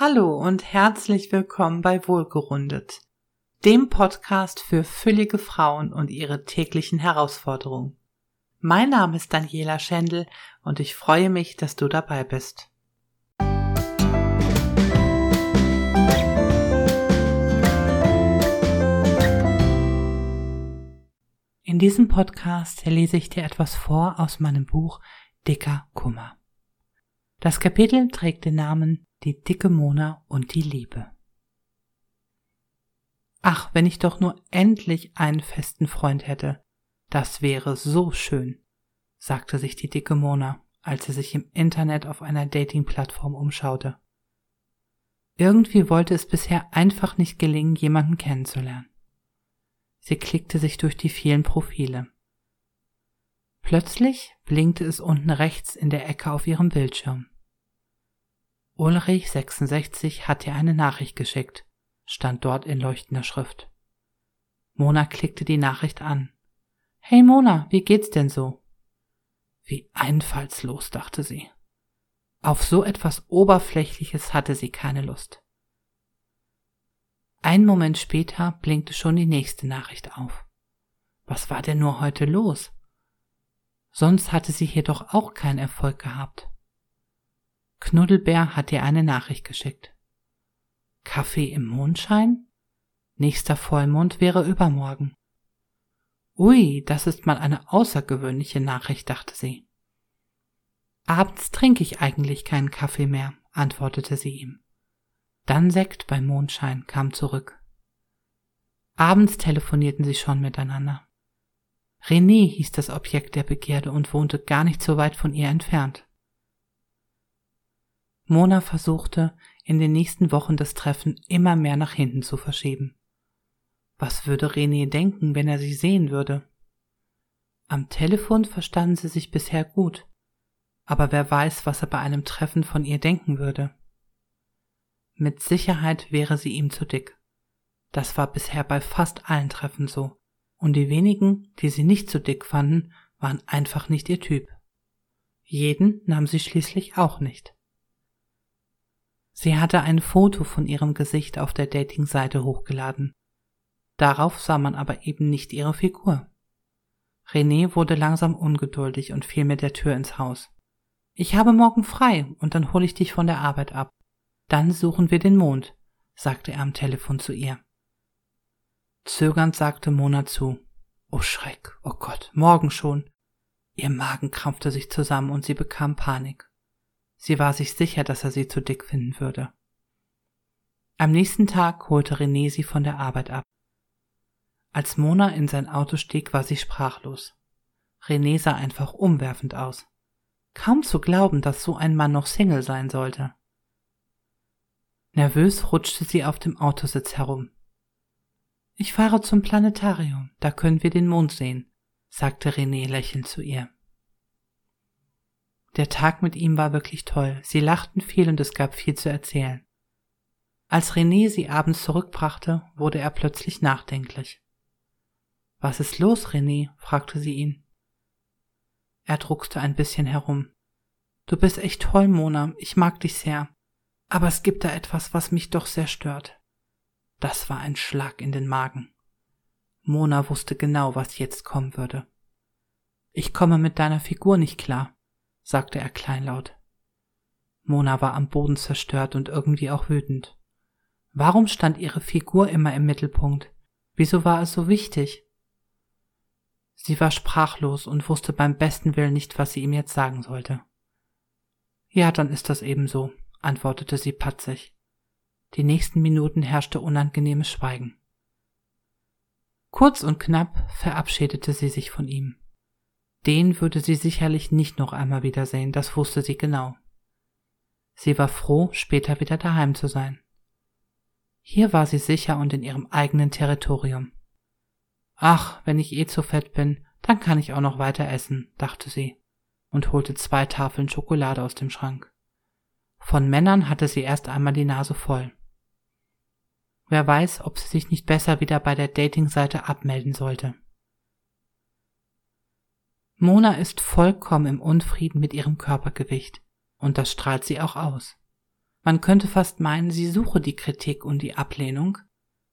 Hallo und herzlich willkommen bei Wohlgerundet, dem Podcast für füllige Frauen und ihre täglichen Herausforderungen. Mein Name ist Daniela Schendl und ich freue mich, dass du dabei bist. In diesem Podcast lese ich dir etwas vor aus meinem Buch Dicker Kummer. Das Kapitel trägt den Namen Die dicke Mona und die Liebe. Ach, wenn ich doch nur endlich einen festen Freund hätte. Das wäre so schön, sagte sich die dicke Mona, als sie sich im Internet auf einer Dating-Plattform umschaute. Irgendwie wollte es bisher einfach nicht gelingen, jemanden kennenzulernen. Sie klickte sich durch die vielen Profile. Plötzlich blinkte es unten rechts in der Ecke auf ihrem Bildschirm. Ulrich 66 hat ihr eine Nachricht geschickt, stand dort in leuchtender Schrift. Mona klickte die Nachricht an. Hey Mona, wie geht's denn so? Wie einfallslos, dachte sie. Auf so etwas Oberflächliches hatte sie keine Lust. Ein Moment später blinkte schon die nächste Nachricht auf. Was war denn nur heute los? Sonst hatte sie hier doch auch keinen Erfolg gehabt. Knuddelbär hat ihr eine Nachricht geschickt. Kaffee im Mondschein? Nächster Vollmond wäre übermorgen. Ui, das ist mal eine außergewöhnliche Nachricht, dachte sie. Abends trinke ich eigentlich keinen Kaffee mehr, antwortete sie ihm. Dann Sekt beim Mondschein kam zurück. Abends telefonierten sie schon miteinander. René hieß das Objekt der Begierde und wohnte gar nicht so weit von ihr entfernt. Mona versuchte, in den nächsten Wochen das Treffen immer mehr nach hinten zu verschieben. Was würde René denken, wenn er sie sehen würde? Am Telefon verstanden sie sich bisher gut, aber wer weiß, was er bei einem Treffen von ihr denken würde. Mit Sicherheit wäre sie ihm zu dick. Das war bisher bei fast allen Treffen so und die wenigen, die sie nicht so dick fanden, waren einfach nicht ihr Typ. Jeden nahm sie schließlich auch nicht. Sie hatte ein Foto von ihrem Gesicht auf der Dating-Seite hochgeladen. Darauf sah man aber eben nicht ihre Figur. René wurde langsam ungeduldig und fiel mit der Tür ins Haus. Ich habe morgen frei und dann hole ich dich von der Arbeit ab. Dann suchen wir den Mond, sagte er am Telefon zu ihr. Zögernd sagte Mona zu. Oh Schreck, oh Gott, morgen schon. Ihr Magen krampfte sich zusammen und sie bekam Panik. Sie war sich sicher, dass er sie zu dick finden würde. Am nächsten Tag holte René sie von der Arbeit ab. Als Mona in sein Auto stieg, war sie sprachlos. René sah einfach umwerfend aus. Kaum zu glauben, dass so ein Mann noch Single sein sollte. Nervös rutschte sie auf dem Autositz herum. Ich fahre zum Planetarium, da können wir den Mond sehen, sagte René lächelnd zu ihr. Der Tag mit ihm war wirklich toll, sie lachten viel und es gab viel zu erzählen. Als René sie abends zurückbrachte, wurde er plötzlich nachdenklich. Was ist los, René? fragte sie ihn. Er druckste ein bisschen herum. Du bist echt toll, Mona, ich mag dich sehr. Aber es gibt da etwas, was mich doch sehr stört. Das war ein Schlag in den Magen. Mona wusste genau, was jetzt kommen würde. Ich komme mit deiner Figur nicht klar, sagte er kleinlaut. Mona war am Boden zerstört und irgendwie auch wütend. Warum stand ihre Figur immer im Mittelpunkt? Wieso war es so wichtig? Sie war sprachlos und wusste beim besten Willen nicht, was sie ihm jetzt sagen sollte. Ja, dann ist das eben so, antwortete sie patzig. Die nächsten Minuten herrschte unangenehmes Schweigen. Kurz und knapp verabschiedete sie sich von ihm. Den würde sie sicherlich nicht noch einmal wiedersehen, das wusste sie genau. Sie war froh, später wieder daheim zu sein. Hier war sie sicher und in ihrem eigenen Territorium. Ach, wenn ich eh zu fett bin, dann kann ich auch noch weiter essen, dachte sie und holte zwei Tafeln Schokolade aus dem Schrank. Von Männern hatte sie erst einmal die Nase voll. Wer weiß, ob sie sich nicht besser wieder bei der Dating-Seite abmelden sollte. Mona ist vollkommen im Unfrieden mit ihrem Körpergewicht und das strahlt sie auch aus. Man könnte fast meinen, sie suche die Kritik und die Ablehnung,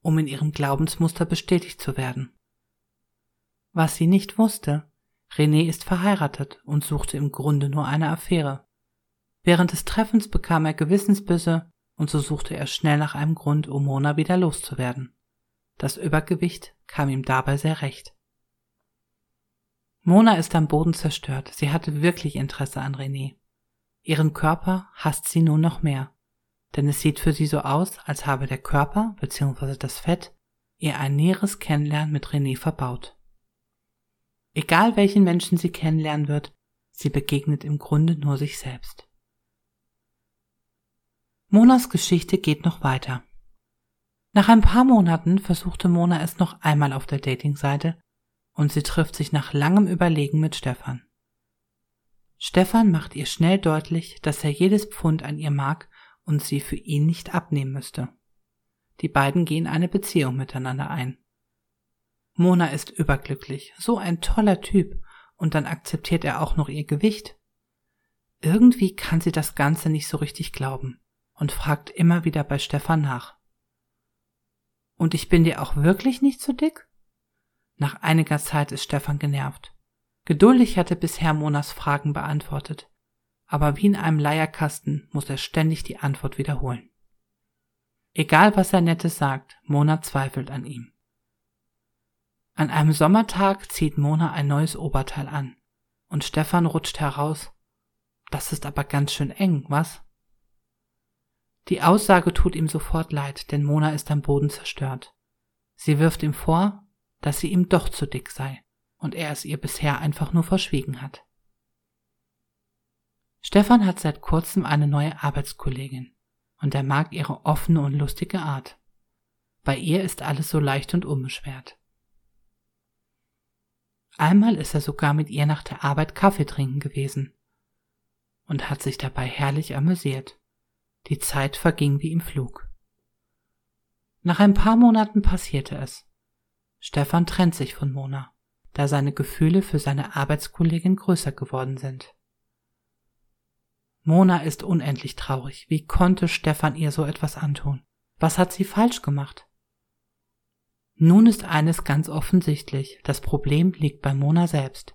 um in ihrem Glaubensmuster bestätigt zu werden. Was sie nicht wusste, René ist verheiratet und suchte im Grunde nur eine Affäre. Während des Treffens bekam er Gewissensbisse und so suchte er schnell nach einem Grund, um Mona wieder loszuwerden. Das Übergewicht kam ihm dabei sehr recht. Mona ist am Boden zerstört. Sie hatte wirklich Interesse an René. Ihren Körper hasst sie nun noch mehr, denn es sieht für sie so aus, als habe der Körper bzw. das Fett ihr ein näheres Kennenlernen mit René verbaut. Egal welchen Menschen sie kennenlernen wird, sie begegnet im Grunde nur sich selbst. Monas Geschichte geht noch weiter. Nach ein paar Monaten versuchte Mona es noch einmal auf der Datingseite und sie trifft sich nach langem Überlegen mit Stefan. Stefan macht ihr schnell deutlich, dass er jedes Pfund an ihr mag und sie für ihn nicht abnehmen müsste. Die beiden gehen eine Beziehung miteinander ein. Mona ist überglücklich, so ein toller Typ, und dann akzeptiert er auch noch ihr Gewicht. Irgendwie kann sie das Ganze nicht so richtig glauben und fragt immer wieder bei Stefan nach. Und ich bin dir auch wirklich nicht so dick? Nach einiger Zeit ist Stefan genervt. Geduldig hatte bisher Monas Fragen beantwortet, aber wie in einem Leierkasten muss er ständig die Antwort wiederholen. Egal was er Nettes sagt, Mona zweifelt an ihm. An einem Sommertag zieht Mona ein neues Oberteil an und Stefan rutscht heraus. Das ist aber ganz schön eng, was? Die Aussage tut ihm sofort leid, denn Mona ist am Boden zerstört. Sie wirft ihm vor, dass sie ihm doch zu dick sei und er es ihr bisher einfach nur verschwiegen hat. Stefan hat seit kurzem eine neue Arbeitskollegin und er mag ihre offene und lustige Art. Bei ihr ist alles so leicht und unbeschwert. Einmal ist er sogar mit ihr nach der Arbeit Kaffee trinken gewesen und hat sich dabei herrlich amüsiert. Die Zeit verging wie im Flug. Nach ein paar Monaten passierte es. Stefan trennt sich von Mona, da seine Gefühle für seine Arbeitskollegin größer geworden sind. Mona ist unendlich traurig. Wie konnte Stefan ihr so etwas antun? Was hat sie falsch gemacht? Nun ist eines ganz offensichtlich, das Problem liegt bei Mona selbst.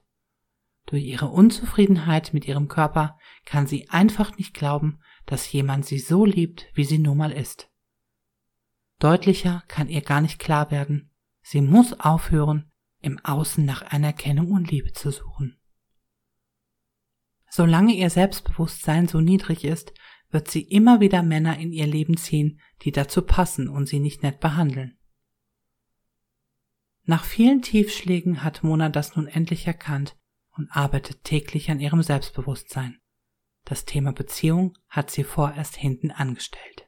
Durch ihre Unzufriedenheit mit ihrem Körper kann sie einfach nicht glauben, dass jemand sie so liebt, wie sie nun mal ist. Deutlicher kann ihr gar nicht klar werden, sie muss aufhören, im Außen nach Anerkennung und Liebe zu suchen. Solange ihr Selbstbewusstsein so niedrig ist, wird sie immer wieder Männer in ihr Leben ziehen, die dazu passen und sie nicht nett behandeln. Nach vielen Tiefschlägen hat Mona das nun endlich erkannt und arbeitet täglich an ihrem Selbstbewusstsein. Das Thema Beziehung hat sie vorerst hinten angestellt.